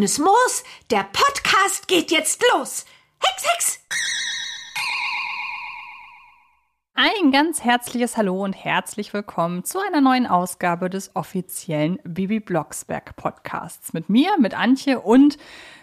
Grünes Moos, der Podcast geht jetzt los. Hex, Hex! Ein ganz herzliches Hallo und herzlich willkommen zu einer neuen Ausgabe des offiziellen Bibi Blocksberg Podcasts. Mit mir, mit Antje und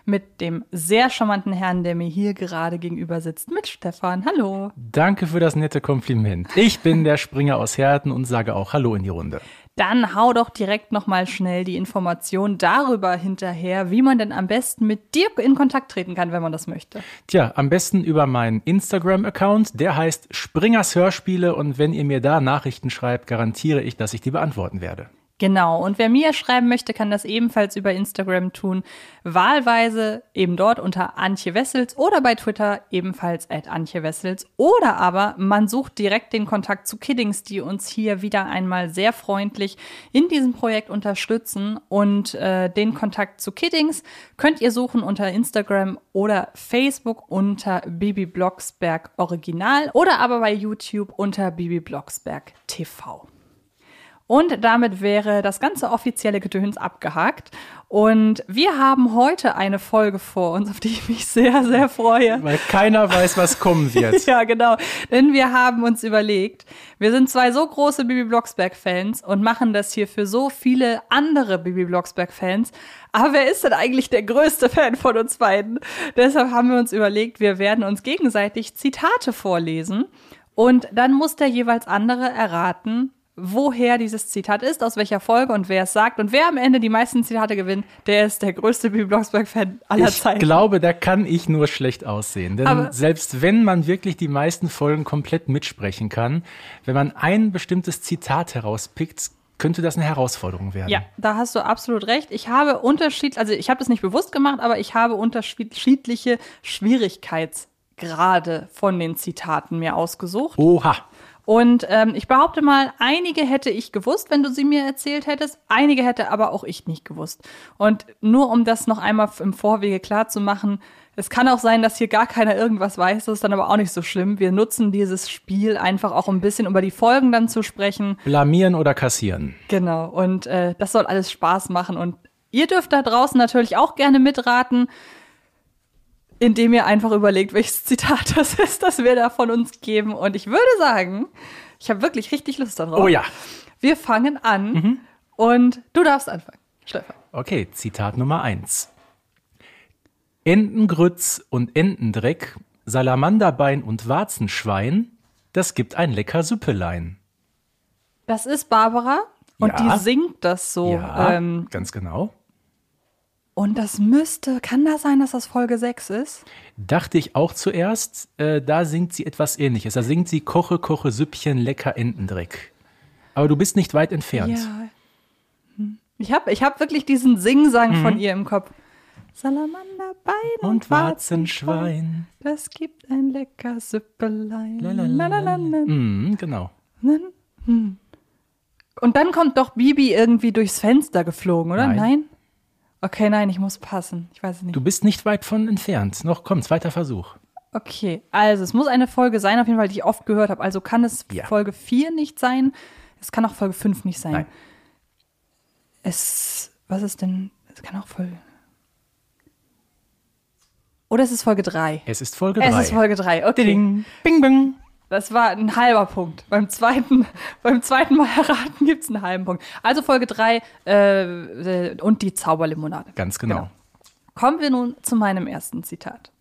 mit dem sehr charmanten Herrn, der mir hier gerade gegenüber sitzt, mit Stefan. Hallo. Danke für das nette Kompliment. Ich bin der Springer aus Herten und sage auch Hallo in die Runde. Dann hau doch direkt nochmal schnell die Information darüber hinterher, wie man denn am besten mit dir in Kontakt treten kann, wenn man das möchte. Tja, am besten über meinen Instagram-Account. Der heißt Springers Hörspiele und wenn ihr mir da Nachrichten schreibt, garantiere ich, dass ich die beantworten werde. Genau. Und wer mir schreiben möchte, kann das ebenfalls über Instagram tun. Wahlweise eben dort unter Antje Wessels oder bei Twitter ebenfalls at Antje Wessels. Oder aber man sucht direkt den Kontakt zu Kiddings, die uns hier wieder einmal sehr freundlich in diesem Projekt unterstützen. Und äh, den Kontakt zu Kiddings könnt ihr suchen unter Instagram oder Facebook unter Bibi Blocksberg Original oder aber bei YouTube unter Bibi Blocksberg TV. Und damit wäre das ganze offizielle Gedöns abgehakt. Und wir haben heute eine Folge vor uns, auf die ich mich sehr, sehr freue. Weil keiner weiß, was kommen wird. ja, genau. Denn wir haben uns überlegt, wir sind zwei so große Bibi Blocksberg-Fans und machen das hier für so viele andere Bibi Blocksberg-Fans. Aber wer ist denn eigentlich der größte Fan von uns beiden? Deshalb haben wir uns überlegt, wir werden uns gegenseitig Zitate vorlesen. Und dann muss der jeweils andere erraten, woher dieses Zitat ist, aus welcher Folge und wer es sagt. Und wer am Ende die meisten Zitate gewinnt, der ist der größte Bibi Blocksberg-Fan aller ich Zeiten. Ich glaube, da kann ich nur schlecht aussehen. Denn Aber selbst wenn man wirklich die meisten Folgen komplett mitsprechen kann, wenn man ein bestimmtes Zitat herauspickt, könnte das eine Herausforderung werden. Ja, da hast du absolut recht. Ich habe Unterschied, also ich habe das nicht bewusst gemacht, aber ich habe unterschiedliche Schwierigkeitsgrade von den Zitaten mir ausgesucht. Oha. Und ähm, ich behaupte mal, einige hätte ich gewusst, wenn du sie mir erzählt hättest, einige hätte aber auch ich nicht gewusst. Und nur um das noch einmal im Vorwege klar zu machen, es kann auch sein, dass hier gar keiner irgendwas weiß, das ist dann aber auch nicht so schlimm. Wir nutzen dieses Spiel einfach auch ein bisschen über die Folgen dann zu sprechen. Blamieren oder kassieren. Genau, und äh, das soll alles Spaß machen. Und ihr dürft da draußen natürlich auch gerne mitraten indem ihr einfach überlegt, welches Zitat das ist, das wir da von uns geben. Und ich würde sagen, ich habe wirklich richtig Lust darauf. Oh ja. Wir fangen an mhm. und du darfst anfangen, Stefan. Okay, Zitat Nummer eins. Entengrütz und Entendreck, Salamanderbein und Warzenschwein, das gibt ein lecker Süppelein. Das ist Barbara und ja. die singt das so. Ja, ähm, ganz genau. Und das müsste, kann das sein, dass das Folge 6 ist? Dachte ich auch zuerst. Äh, da singt sie etwas ähnliches. Da singt sie Koche, Koche, Süppchen, lecker Entendreck. Aber du bist nicht weit entfernt. Ja. Hm. Ich habe ich hab wirklich diesen Singsang mhm. von ihr im Kopf. Salamander, Bein und, und Warzenschwein. Das gibt ein lecker Süppelein. Mhm, genau. Hm. Und dann kommt doch Bibi irgendwie durchs Fenster geflogen, oder? Nein. Nein? Okay, nein, ich muss passen. Ich weiß es nicht. Du bist nicht weit von entfernt. Noch komm, zweiter Versuch. Okay, also es muss eine Folge sein, auf jeden Fall, die ich oft gehört habe. Also kann es Ja. Folge 4 nicht sein. Es kann auch Folge 5 nicht sein. Nein. Es, was ist denn, es kann auch Folge. Oder es ist Folge 3. Es ist Folge Es 3. ist Folge 3, okay. Ding. Bing, bing. Das war ein halber Punkt. Beim zweiten, beim zweiten Mal erraten gibt es einen halben Punkt. Also Folge 3 äh, äh, und die Zauberlimonade. Ganz genau. Genau. Kommen wir nun zu meinem ersten Zitat.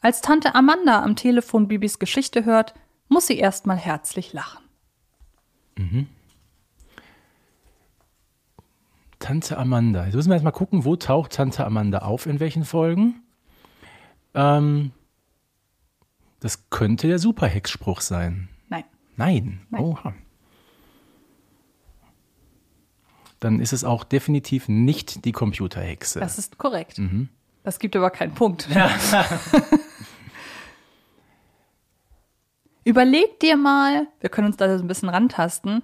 Als Tante Amanda am Telefon Bibis Geschichte hört, muss sie erstmal herzlich lachen. Tante Amanda. Jetzt müssen wir erstmal gucken, wo taucht Tante Amanda auf, in welchen Folgen. Ähm, das könnte der Superhex-Spruch sein. Nein. Nein. Nein. Oha. Dann ist es auch definitiv nicht die Computerhexe. Das ist korrekt. Das gibt aber keinen Punkt. Überleg dir mal, wir können uns da so ein bisschen rantasten,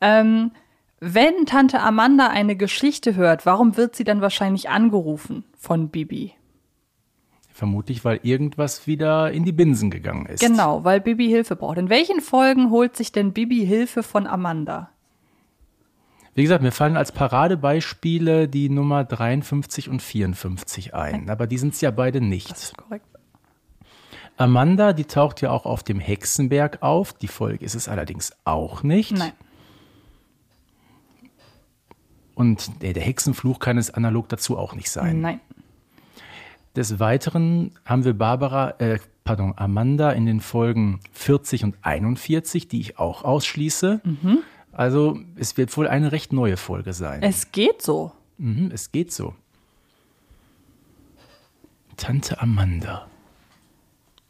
ähm, wenn Tante Amanda eine Geschichte hört, warum wird sie dann wahrscheinlich angerufen von Bibi? Vermutlich, weil irgendwas wieder in die Binsen gegangen ist. Genau, weil Bibi Hilfe braucht. In welchen Folgen holt sich denn Bibi Hilfe von Amanda? Wie gesagt, mir fallen als Paradebeispiele die Nummer 53 und 54 ein, aber die sind es ja beide nicht. Korrekt. Amanda, die taucht ja auch auf dem Hexenberg auf. Die Folge ist es allerdings auch nicht. Nein. Und der Hexenfluch kann es analog dazu auch nicht sein. Nein. Des Weiteren haben wir Barbara, äh, pardon, Amanda in den Folgen 40 und 41, die ich auch ausschließe. Mhm. Also es wird wohl eine recht neue Folge sein. Es geht so. Mhm, es geht so. Tante Amanda.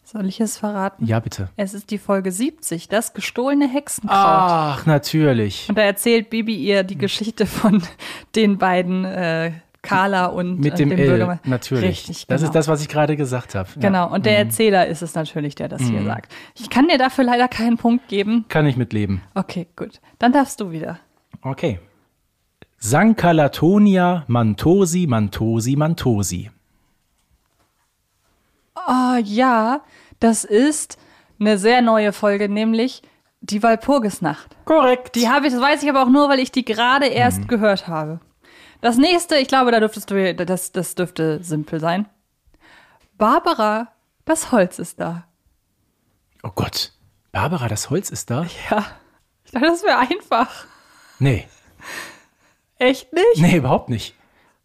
Soll ich es verraten? Ja, bitte. Es ist die Folge 70, das gestohlene Hexenkraut. Ach, natürlich. Und da erzählt Bibi ihr die Geschichte von den beiden äh, Carla und Mit dem dem Bürgermeister. natürlich. Richtig, Das genau. ist das, was ich gerade gesagt habe. Ja. Genau, und der Erzähler ist es natürlich, der das hier sagt. Ich kann dir dafür leider keinen Punkt geben. Kann ich mitleben. Okay, gut. Dann darfst du wieder. Okay. Sankalatonia Mantosi Mantosi Mantosi. Ah, ja, das ist eine sehr neue Folge, nämlich die Walpurgisnacht. Korrekt. Die habe ich, das weiß ich aber auch nur, weil ich die gerade erst gehört habe. Das nächste, ich glaube, da dürftest du, das, das dürfte simpel sein. Barbara, das Holz ist da. oh Gott. Barbara, das Holz ist da? Ja, ich dachte, das wäre einfach. Nee. Echt nicht? Nee, überhaupt nicht.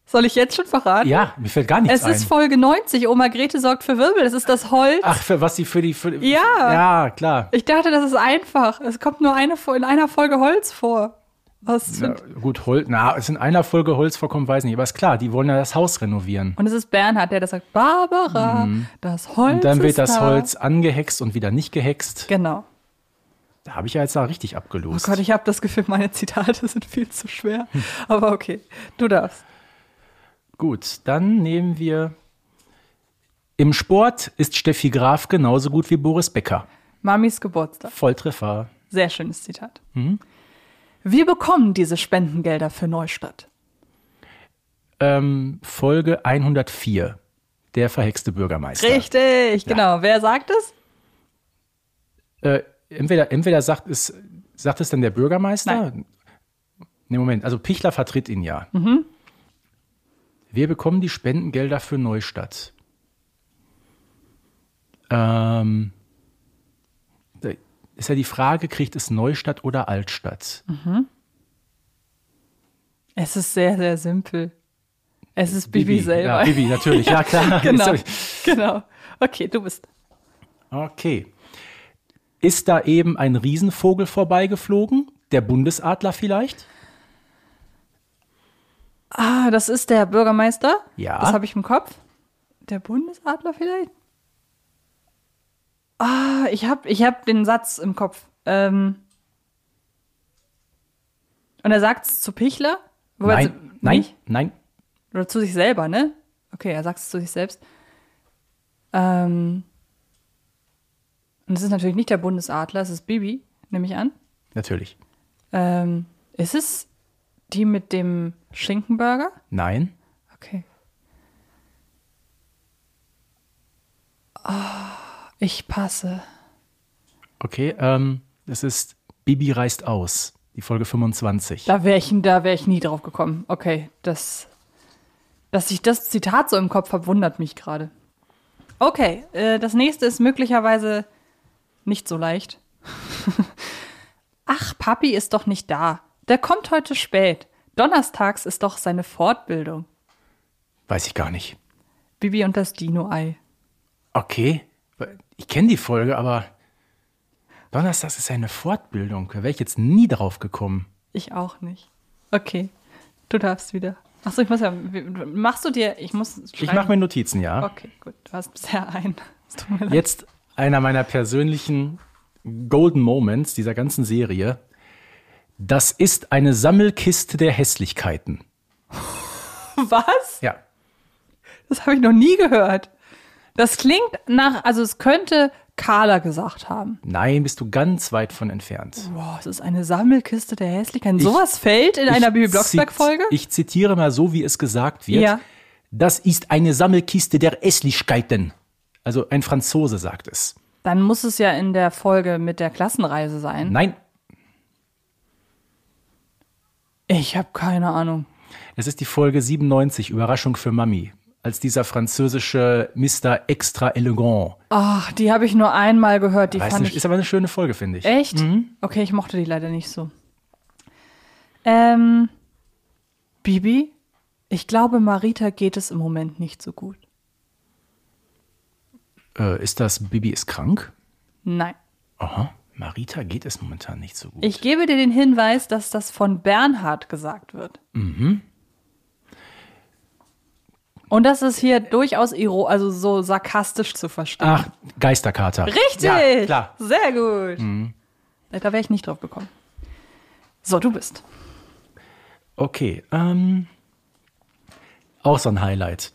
Soll ich jetzt schon verraten? Ja, mir fällt gar nichts Es ein. ist Folge 90. Oma Grete sorgt für Wirbel. Es ist das Holz. Ach, für was sie für die. Für, Ja. Ja, klar. Ich dachte, das ist einfach. Es kommt nur eine, in einer Folge Holz vor. Was Na, gut, Holz. Na, es in einer Folge Holz vorkommen, weiß nicht. Aber ist klar, die wollen ja das Haus renovieren. Und es ist Bernhard, der das sagt, Barbara, das Holz Mhm. Und dann wird ist das da. Holz angehext und wieder nicht gehext. Genau. Da habe ich ja jetzt da richtig Oh abgelost. Gott, ich habe das Gefühl, meine Zitate sind viel zu schwer. Aber okay, du darfst. Gut, dann nehmen wir. Im Sport ist Steffi Graf genauso gut wie Boris Becker. Mamis Geburtstag. Volltreffer. Sehr schönes Zitat. Mhm. Wir bekommen diese Spendengelder für Neustadt. Ähm, Folge 104. Der verhexte Bürgermeister. Richtig, genau. Wer sagt es? Äh, entweder, entweder sagt es, sagt es dann der Bürgermeister? Nein. Nee, Moment, also Pichler vertritt ihn ja. Mhm. Wir bekommen die Spendengelder für Neustadt. Ähm, ist ja die Frage, kriegt es Neustadt oder Altstadt? Es ist sehr, sehr simpel. Es ist Bibi, selber. Ja, Bibi, natürlich, ja klar. genau. genau. Okay, du bist. Okay. Ist da eben ein Riesenvogel vorbeigeflogen? Der Bundesadler vielleicht? Ah, das ist der Bürgermeister. Ja. Das habe ich im Kopf. Der Bundesadler vielleicht? Ah, ich habe ich hab den Satz im Kopf. Ähm, und er sagt es zu Pichler? Wobei Nein, nein, nein. Oder zu sich selber, ne? Okay, er sagt es zu sich selbst. Ähm, und es ist natürlich nicht der Bundesadler, es ist Bibi, nehme ich an. Natürlich. Ähm, ist es die mit dem Schinkenburger? Nein. Okay. Ah, ich passe. Okay, ähm, es ist Bibi reist aus. Die Folge 25. Da wäre ich, da wär ich nie drauf gekommen. Okay, das. Dass ich das Zitat so im Kopf habe, wundert mich gerade. Okay, äh, das nächste ist möglicherweise nicht so leicht. Ach, Papi ist doch nicht da. Der kommt heute spät. Donnerstags ist doch seine Fortbildung. Weiß ich gar nicht. Bibi und das Dino-Ei. Okay. Ich kenne die Folge, aber Donnerstags ist eine Fortbildung. Da wäre ich jetzt nie drauf gekommen. Ich auch nicht. Okay, du darfst wieder. Achso, ich muss ja. Machst du dir. Ich muss. Ich mache mir Notizen, ja. Okay, gut. Du hast bisher einen. Jetzt einer meiner persönlichen Golden Moments dieser ganzen Serie. Das ist eine Sammelkiste der Hässlichkeiten. Was? Ja. Das habe ich noch nie gehört. Das klingt nach. Also, es könnte Carla gesagt haben. Nein, bist du ganz weit von entfernt. Boah, es ist eine Sammelkiste der Hässlichkeiten. Sowas fällt in einer Bibi Blocksberg-Folge? Ich zitiere mal so, wie es gesagt wird. Ja. Das ist eine Sammelkiste der Hässlichkeiten. Also ein Franzose sagt es. Dann muss es ja in der Folge mit der Klassenreise sein. Nein, Ich habe keine Ahnung. Es ist die Folge 97, Überraschung für Mami. Als dieser französische Mr. Extra Elegant. Ach, die habe ich nur einmal gehört. Die Weiß fand nicht, ich ist aber eine schöne Folge, finde ich. Echt? Okay, ich mochte die leider nicht so. Ähm, Bibi, ich glaube, Marita geht es im Moment nicht so gut. Äh, ist das Bibi ist krank? Nein. Aha. Marita geht es momentan nicht so gut. Ich gebe dir den Hinweis, dass das von Bernhard gesagt wird. Mhm. Und das ist hier durchaus also so sarkastisch zu verstehen. Ach, Geisterkater. Richtig! Ja, klar. Mhm. Sehr gut. Da wäre ich nicht drauf gekommen. So, du bist. Okay, ähm, auch so ein Highlight.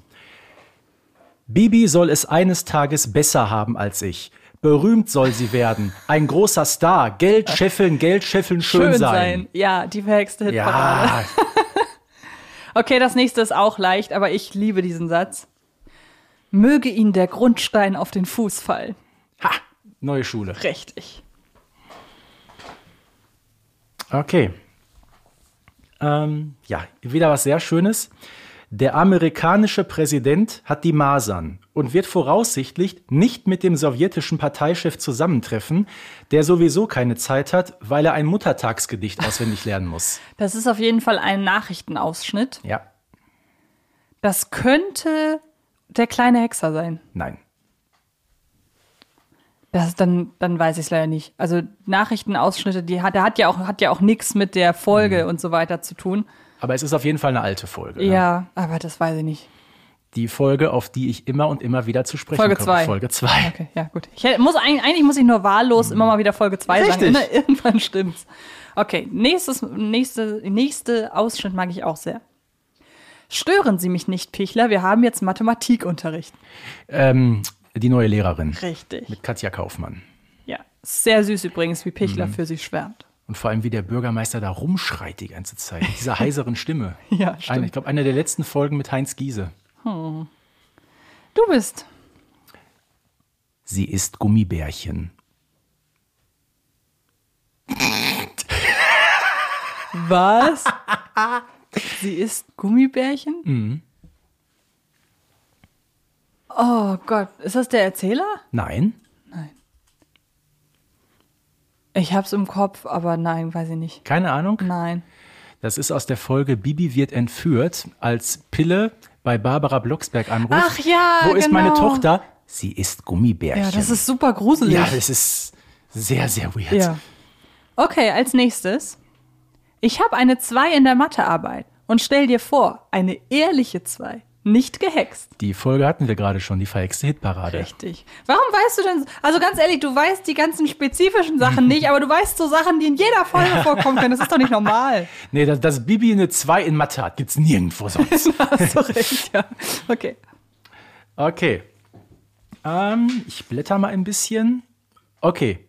Bibi soll es eines Tages besser haben als ich. Berühmt soll sie werden. Ein großer Star. Geld scheffeln, Geld scheffeln, schön, sein. Ja, die verhexte Hitparade. Ja, Okay, das nächste ist auch leicht, aber ich liebe diesen Satz. Möge Ihnen der Grundstein auf den Fuß fallen. ha, neue Schule. Richtig. Okay. Ähm, ja, wieder was sehr Schönes. Der amerikanische Präsident hat die Masern und wird voraussichtlich nicht mit dem sowjetischen Parteichef zusammentreffen, der sowieso keine Zeit hat, weil er ein Muttertagsgedicht auswendig lernen muss. Das ist auf jeden Fall ein Nachrichtenausschnitt. Ja, Das könnte der kleine Hexer sein. nein. Das, dann, dann weiß ich es leider nicht. Also Nachrichtenausschnitte, die hat, der hat ja auch, hat ja auch nichts mit der Folge Mhm. und so weiter zu tun. Aber es ist auf jeden Fall eine alte Folge. Ja, ne? aber das weiß ich nicht. Die Folge, auf die ich immer und immer wieder zu sprechen Folge komme. zwei. Folge 2. Okay, ja, gut. Ich hätte- muss eigentlich, eigentlich muss ich nur wahllos immer mal wieder Folge 2 sagen. Ir- Irgendwann stimmt's. Okay, nächstes, nächste, nächste Ausschnitt mag ich auch sehr. Stören Sie mich nicht, Pichler, wir haben jetzt Mathematikunterricht. Ähm, die neue Lehrerin Richtig. mit Katja Kaufmann. Ja, sehr süß übrigens, wie Pichler Mhm. für sie schwärmt. Und vor allem, wie der Bürgermeister da rumschreit die ganze Zeit. Mit dieser heiseren Stimme. Ja, Eine, stimmt. ich glaube, eine der letzten Folgen mit Heinz Giese. Du bist. Sie ist Gummibärchen. Was? sie isst Gummibärchen? Mhm. Oh Gott, ist das der Erzähler? Nein? Ich hab's im Kopf, aber nein, weiß ich nicht. Keine Ahnung? Nein. Das ist aus der Folge Bibi wird entführt, als Pille bei Barbara Blocksberg anruft. Ach ja, Wo ist meine genau. Tochter? Sie ist Gummibärchen. Ja, das ist super gruselig. Ja, das ist sehr, sehr weird. Ja. Okay, als nächstes. Ich habe eine 2 in der Mathearbeit und stell dir vor, eine ehrliche 2, nicht gehext. Die Folge hatten wir gerade schon, die verhexte Hitparade. Richtig. Warum weißt du denn, also ganz ehrlich, du weißt die ganzen spezifischen Sachen nicht, aber du weißt so Sachen, die in jeder Folge vorkommen können. Das ist doch nicht normal. Nee, dass, dass Bibi eine 2 in Mathe hat, gibt's nirgendwo sonst. Hast du recht, ja. Okay. Okay. Ähm, ich blätter mal ein bisschen. Okay.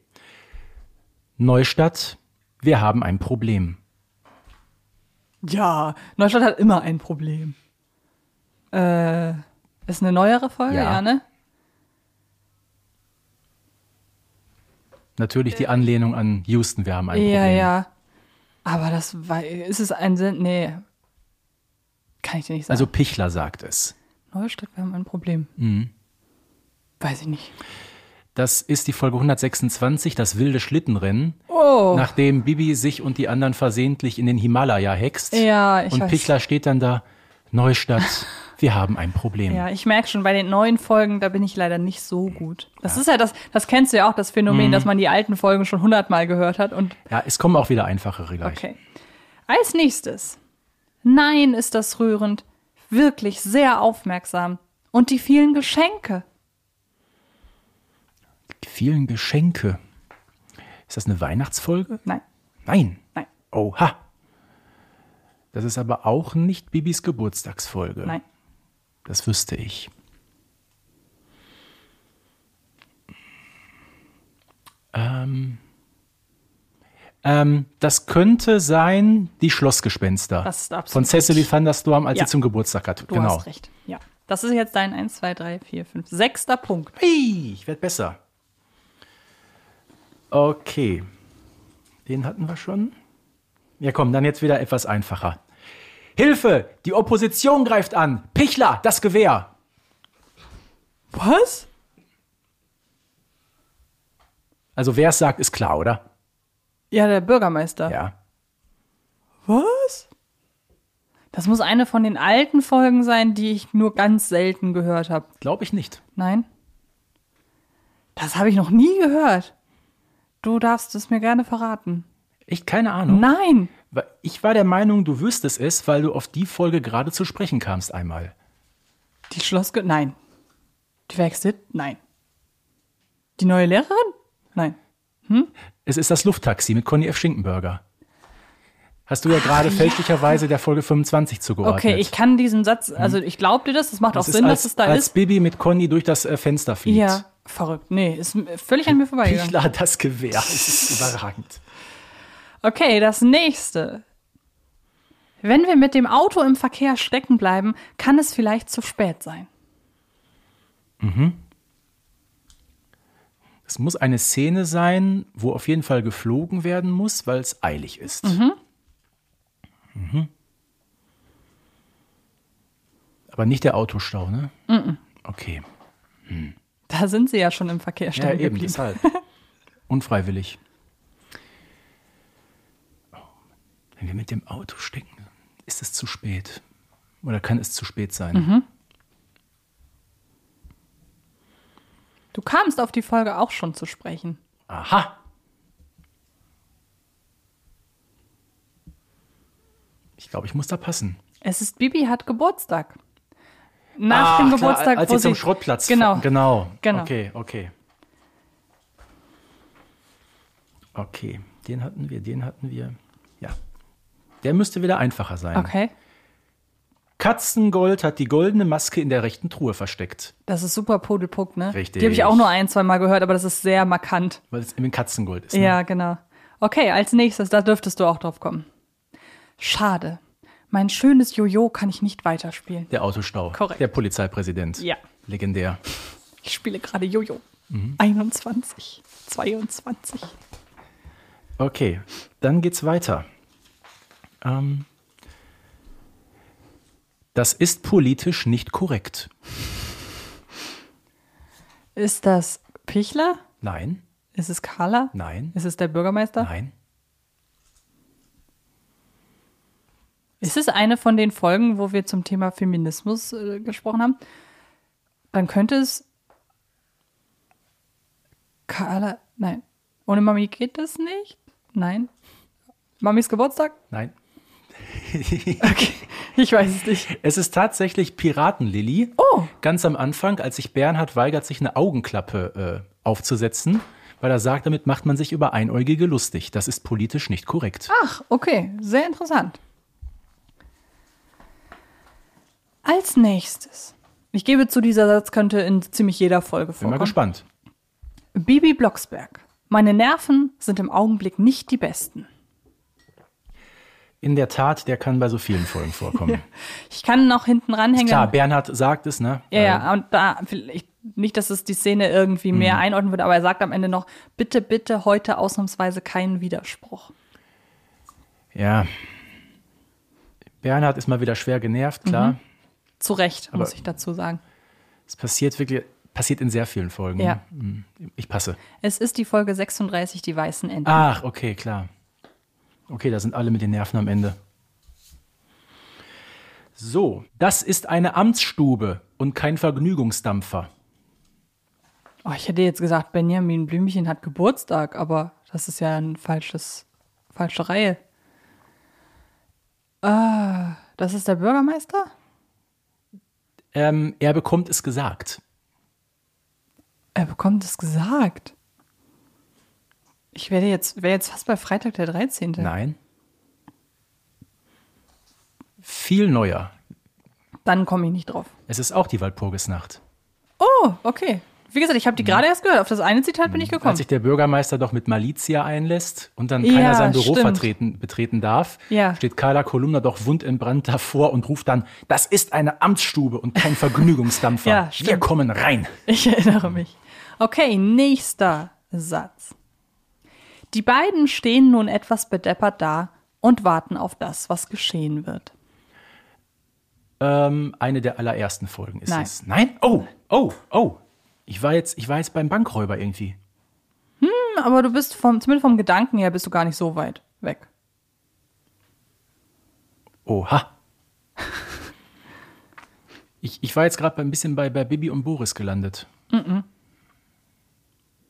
Neustadt, wir haben ein Problem. Ja, Neustadt hat immer ein Problem. Äh, ist eine neuere Folge, Ja. ja, ne? Natürlich die Anlehnung an Houston, wir haben ein Problem. Ja, ja. Aber das war, ist es ein Sinn? Nee. Kann ich dir nicht sagen. Also Pichler sagt es. Neustadt, wir haben ein Problem. Mhm. Weiß ich nicht. Das ist die Folge 126, das wilde Schlittenrennen, Oh. nachdem Bibi sich und die anderen versehentlich in den Himalaya hext. Ja, ich Und weiß. Pichler steht dann da, Neustadt, wir haben ein Problem. Ja, ich merke schon, bei den neuen Folgen, da bin ich leider nicht so gut. Das ist ja das, das kennst du ja auch, das Phänomen, dass man die alten Folgen schon hundertmal gehört hat und Ja, es kommen auch wieder einfachere gleich. Okay. Als nächstes. Nein, ist das rührend. Wirklich sehr aufmerksam. Und die vielen Geschenke. Die vielen Geschenke. Ist das eine Weihnachtsfolge? Nein, Nein. nein, Oha. Das ist aber auch nicht Bibis Geburtstagsfolge. nein. Das wüsste ich. Ähm, ähm, das könnte sein die Schlossgespenster. Das ist absolut Von Cecily Thunderstorm, als Ja. sie zum Geburtstag hat. Du genau. hast recht. Ja. Das ist jetzt dein 1, 2, 3, 4, 5, sechster Punkt. Hey, ich werde besser. Okay. Den hatten wir schon. Ja, komm, dann jetzt wieder etwas einfacher. Hilfe! Die Opposition greift an! Pichler, das Gewehr! Was? Also wer es sagt, ist klar, oder? Ja, der Bürgermeister. Ja. Was? Das muss eine von den alten Folgen sein, die ich nur ganz selten gehört habe. Glaube ich nicht. Nein? Das habe ich noch nie gehört. Du darfst es mir gerne verraten. Echt keine Ahnung. Nein. Ich war der Meinung, du wüsstest es, weil du auf die Folge gerade zu sprechen kamst einmal. Die Schlossge... Nein. Die Werkstatt? Nein. Die neue Lehrerin? Nein. Es ist das Lufttaxi mit Conny F. Schinkenberger. Hast du ja gerade fälschlicherweise der Folge 25 zugeordnet. Okay, ich kann diesen Satz, also ich glaube dir das, das macht auch Das ist Sinn, als, dass es da als ist. Bibi mit Conny durch das äh, Fenster fliegt. Ja, verrückt. Nee, ist völlig an mir vorbeigegangen. Pichler, das Gewehr. Es ist überragend. Okay, das nächste. Wenn wir mit dem Auto im Verkehr stecken bleiben, kann es vielleicht zu spät sein. Es muss eine Szene sein, wo auf jeden Fall geflogen werden muss, weil es eilig ist. Mhm. Aber nicht der Autostau, ne? Okay. Da sind sie ja schon im Verkehr Ja, stecken eben, geblieben. deshalb. Unfreiwillig. Oh, Wenn wir mit dem Auto stecken, ist es zu spät. Oder kann es zu spät sein? Mhm. Du kamst auf die Folge auch schon zu sprechen. Aha. Ich glaube, ich muss da passen. Es ist Bibi hat Geburtstag. Nach dem Ach, klar, Geburtstag, als wo sie zum Schrottplatz Genau. genau. Genau. Okay, okay. Okay, den hatten wir, den hatten wir. Der müsste wieder einfacher sein. Okay, Katzengold hat die goldene Maske in der rechten Truhe versteckt. das ist super Podelpuck, ne? Richtig. Die habe ich auch nur ein, zwei Mal gehört, aber das ist sehr markant. Weil es eben Katzengold ist. Ne? Ja, genau. Okay, als nächstes, da dürftest du auch drauf kommen. Schade. Mein schönes Jojo kann ich nicht weiterspielen. Der Autostau. Korrekt. Der Polizeipräsident. Ja. Legendär. Ich spiele gerade Jojo. Mhm. 21, 22. Okay, dann geht's weiter. Ähm, das ist politisch nicht korrekt. Ist das Pichler? Nein, Ist es Carla? nein, Ist es der Bürgermeister? nein. Ist es eine von den Folgen, wo wir zum Thema Feminismus äh, gesprochen haben? Dann könnte es Carla. Nein. Ohne Mami geht das nicht? Nein. Mamis Geburtstag? Nein. Okay. Ich weiß es nicht. Es ist tatsächlich Piratenlilly. Oh. Ganz am Anfang, als sich Bernhard weigert, sich eine Augenklappe äh, aufzusetzen, weil er sagt, damit macht man sich über Einäugige lustig. Das ist politisch nicht korrekt. Ach, okay. Sehr interessant. Als nächstes. Ich gebe zu, dieser Satz könnte in ziemlich jeder Folge Bin vorkommen. mal gespannt. Bibi Blocksberg. Meine Nerven sind im Augenblick nicht die besten. In der Tat, der kann bei so vielen Folgen vorkommen. Ich kann noch hinten ranhängen. Klar, Bernhard sagt es, ne? Ja, ja, und da, vielleicht, nicht, dass es die Szene irgendwie mehr Mhm. einordnen würde, aber er sagt am Ende noch, bitte, bitte heute ausnahmsweise keinen Widerspruch. Ja. Bernhard ist mal wieder schwer genervt, klar. Mhm. Zu Recht, muss Aber- ich dazu sagen. Es passiert wirklich, passiert in sehr vielen Folgen. Ja. Hm, Ich passe. Es ist die Folge 36, die weißen Enten. Ach, okay, klar. Okay, da sind alle mit den Nerven am Ende. So, das ist eine Amtsstube und kein Vergnügungsdampfer. Oh, ich hätte jetzt gesagt, Benjamin Blümchen hat Geburtstag, aber das ist ja ein falsches, falsche Reihe. Ah, das ist der Bürgermeister? Ähm, er bekommt es gesagt. Er bekommt es gesagt. Ich werde jetzt, wäre jetzt fast bei Freitag der 13. Nein. Viel neuer. Dann komme ich nicht drauf. Es ist auch die Walpurgisnacht. Oh, okay. Wie gesagt, ich habe die gerade erst gehört. Auf das eine Zitat bin ich gekommen. Als sich der Bürgermeister doch mit Malizia einlässt und dann Ja, keiner sein Büro stimmt. vertreten, betreten darf, Ja. steht Carla Kolumna doch wundentbrannt davor und ruft dann, das ist eine Amtsstube und kein Vergnügungsdampfer. Ja, Wir kommen rein. Ich erinnere mich. Okay, nächster Satz. Die beiden stehen nun etwas bedeppert da, und warten auf das, was geschehen wird. Ähm, eine der allerersten Folgen ist Nein. es. Nein? Oh, oh, oh. Ich war jetzt, ich war jetzt beim Bankräuber irgendwie. Aber du bist vom, zumindest vom Gedanken her bist du gar nicht so weit weg. Oha. Ich, ich war jetzt gerade ein bisschen bei, bei Bibi und Boris gelandet.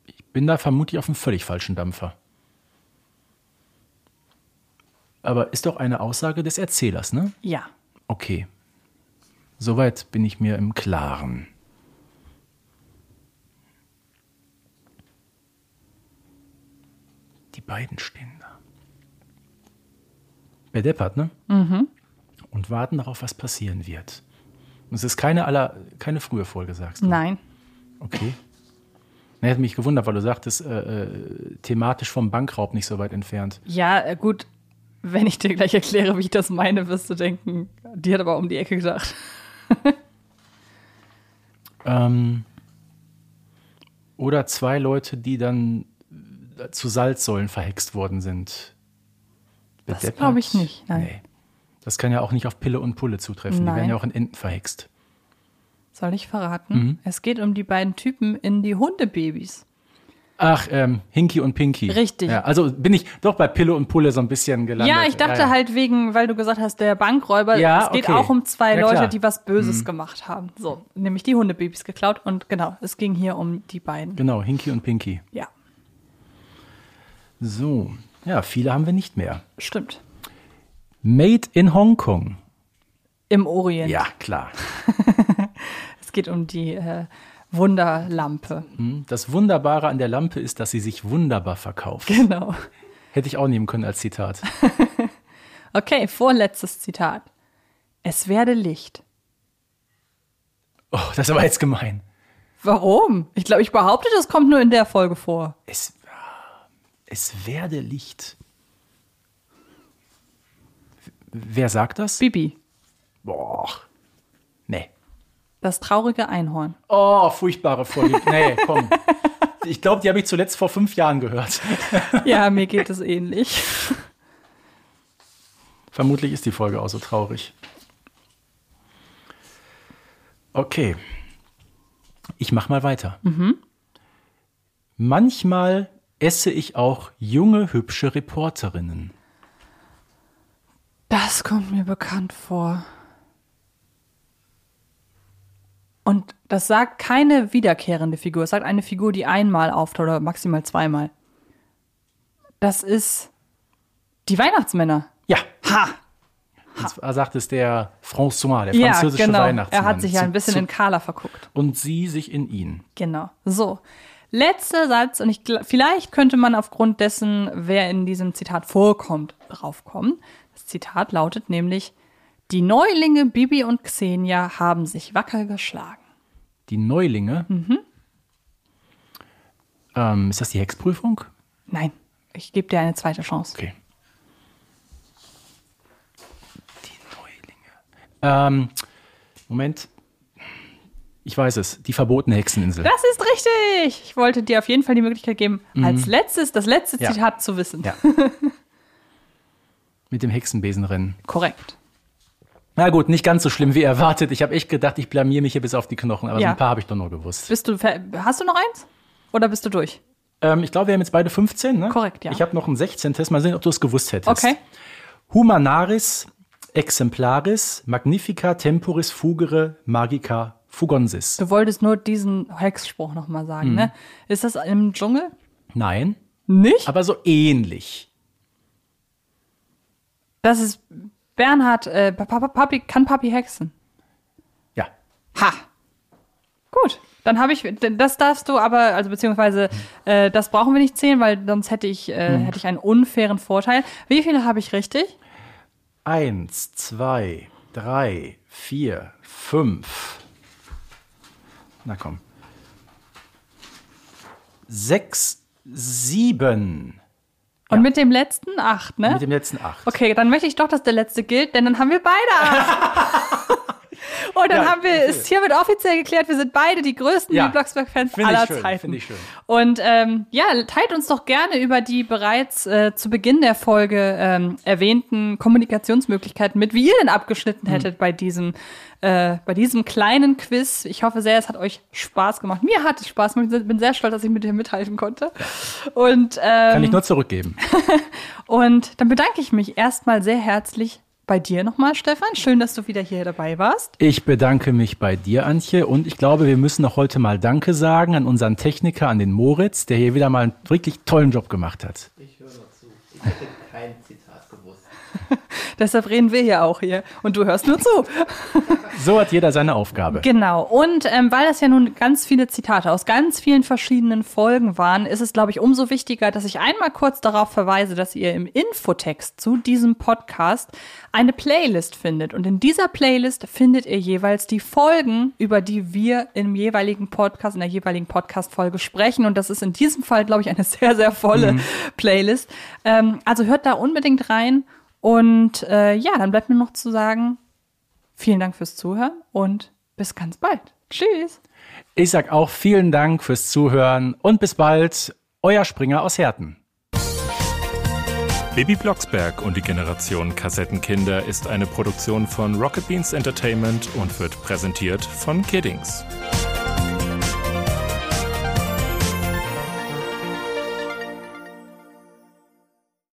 Ich bin da vermutlich auf einem völlig falschen Dampfer. Aber ist doch eine Aussage des Erzählers, ne? Ja. Okay. Soweit bin ich mir im Klaren. Die beiden stehen da. Bedeppert, ne? Mhm. Und warten darauf, was passieren wird. Und es ist keine aller, keine frühe Folge, sagst du? Nein. Okay. Na, hätte mich gewundert, weil du sagtest, äh, äh, thematisch vom Bankraub nicht so weit entfernt. Ja, äh, gut. Wenn ich dir gleich erkläre, wie ich das meine, wirst du denken, die hat aber um die Ecke gedacht. Ähm, oder zwei Leute, die dann zu Salzsäulen verhext worden sind. Das glaube ich nicht. Nein. Nee. Das kann ja auch nicht auf Pille und Pulle zutreffen. Die Nein. werden ja auch in Enten verhext. Soll ich verraten? Mhm. Es geht um die beiden Typen in die Hundebabys. Ach, ähm, Hinky und Pinky. Richtig. Ja, also bin ich doch bei Pille und Pulle so ein bisschen gelandet. Ja, ich dachte halt wegen, weil du gesagt hast, der Bankräuber, Ja, es geht okay. auch um zwei Ja, Leute, klar. Mhm. die was Böses gemacht haben. So, nämlich die Hundebabys geklaut und genau, es ging hier um die beiden. Genau, Hinky und Pinky. Ja, So, ja, viele haben wir nicht mehr. stimmt. Made in Hongkong. Im Orient. Ja, klar. Es geht um die äh, Wunderlampe. Hm, Das Wunderbare an der Lampe ist, dass sie sich wunderbar verkauft. Genau. Hätte ich auch nehmen können als Zitat. Okay, vorletztes Zitat. Es werde Licht. Oh, das ist aber jetzt gemein. Warum? Ich glaube, ich behaupte, das kommt nur in der Folge vor. Es, es werde Licht. Wer sagt das? Bibi, Boah. Das traurige Einhorn. Oh, furchtbare Folge. Nee, komm. Ich glaube, die habe ich zuletzt vor fünf Jahren gehört. Ja, mir geht es ähnlich. Vermutlich ist die Folge auch so traurig. Okay. Ich mach mal weiter. Manchmal esse ich auch junge, hübsche Reporterinnen. Das kommt mir bekannt vor. Und das sagt keine wiederkehrende Figur. Es sagt eine Figur, die einmal auftaucht oder maximal zweimal. Das ist die Weihnachtsmänner. Ja, Ha! zwar sagt es der François, der Ja, französische genau. Weihnachtsmann. Er hat sich ja Zu- ein bisschen zu- in Carla verguckt. Und sie sich in ihn. Genau. So. Letzter Satz, und ich, vielleicht könnte man aufgrund dessen, wer in diesem Zitat vorkommt, draufkommen. Das Zitat lautet nämlich: Die Neulinge Bibi und Xenia haben sich wacker geschlagen. Die Neulinge. Mhm. Ähm, ist das die Hexprüfung? Nein, ich gebe dir eine zweite Chance. Okay. Die Neulinge. Ähm, Moment. Ich weiß es. Die verbotene Hexeninsel. Das ist richtig! Ich wollte dir auf jeden Fall die Möglichkeit geben, als letztes, das letzte Mhm. Ja. Zitat zu wissen. Ja. Mit dem Hexenbesenrennen. Korrekt. Na gut, nicht ganz so schlimm wie erwartet. Ich habe echt gedacht, ich blamier mich hier bis auf die Knochen, aber so Ja. ein paar habe ich doch noch gewusst. Bist du, hast du noch eins? Oder bist du durch? Ähm, ich glaube, wir haben jetzt beide 15, ne? Korrekt, ja. Ich habe noch ein 16. Mal sehen, ob du es gewusst hättest. Okay. Humanaris exemplaris magnifica temporis fugere magica fugonsis. Du wolltest nur diesen Hexspruch nochmal sagen, ne? Ist das im Dschungel? Nein, Nicht? aber so ähnlich. Das ist Bernhard, äh, Papi, kann Papi hexen. Ja. Ha! Gut, dann habe ich, das darfst du aber, also beziehungsweise, äh, das brauchen wir nicht zählen, weil sonst hätte ich, äh, hätte ich einen unfairen Vorteil. Wie viele habe ich richtig? Eins, zwei, drei, vier, fünf. Na komm. Sechs, sieben. Und mit dem letzten acht, ne? Mit dem letzten acht. Okay, dann möchte ich doch, dass der letzte gilt, denn dann haben wir beide acht. Und dann ja, haben wir es hiermit offiziell geklärt, wir sind beide die größten ja, Blocksberg-Fans aller schön, Zeiten. Finde ich schön. Und ähm, ja, teilt uns doch gerne über die bereits äh, zu Beginn der Folge ähm, erwähnten Kommunikationsmöglichkeiten mit, wie ihr denn abgeschnitten hm. hättet bei diesem äh, bei diesem kleinen Quiz. Ich hoffe sehr, es hat euch Spaß gemacht. Mir hat es Spaß gemacht. Ich bin sehr stolz, dass ich mit dir mithalten konnte. Und, ähm, Kann ich nur zurückgeben. und dann bedanke ich mich erstmal sehr herzlich bei dir nochmal, Stefan. Schön, dass du wieder hier dabei warst. Ich bedanke mich bei dir, Antje. Und ich glaube, wir müssen auch heute mal Danke sagen an unseren Techniker, an den Moritz, der hier wieder mal einen wirklich tollen Job gemacht hat. Ich höre noch zu. Ich hätte kein Zitat. Deshalb reden wir hier auch hier. Und du hörst nur zu. so hat jeder seine Aufgabe. Genau. Und ähm, weil das ja nun ganz viele Zitate aus ganz vielen verschiedenen Folgen waren, ist es, glaube ich, umso wichtiger, dass ich einmal kurz darauf verweise, dass ihr im Infotext zu diesem Podcast eine Playlist findet. Und in dieser Playlist findet ihr jeweils die Folgen, über die wir im jeweiligen Podcast, in der jeweiligen Podcast-Folge sprechen. Und das ist in diesem Fall, glaube ich, eine sehr, sehr volle mhm. Playlist. Ähm, also hört da unbedingt rein. Und äh, ja, dann bleibt mir noch zu sagen, vielen Dank fürs Zuhören und bis ganz bald. Tschüss. Ich sag auch vielen Dank fürs Zuhören und bis bald. Euer Springer aus Herten. Baby Blocksberg und die Generation Kassettenkinder ist eine Produktion von Rocket Beans Entertainment und wird präsentiert von Kiddings.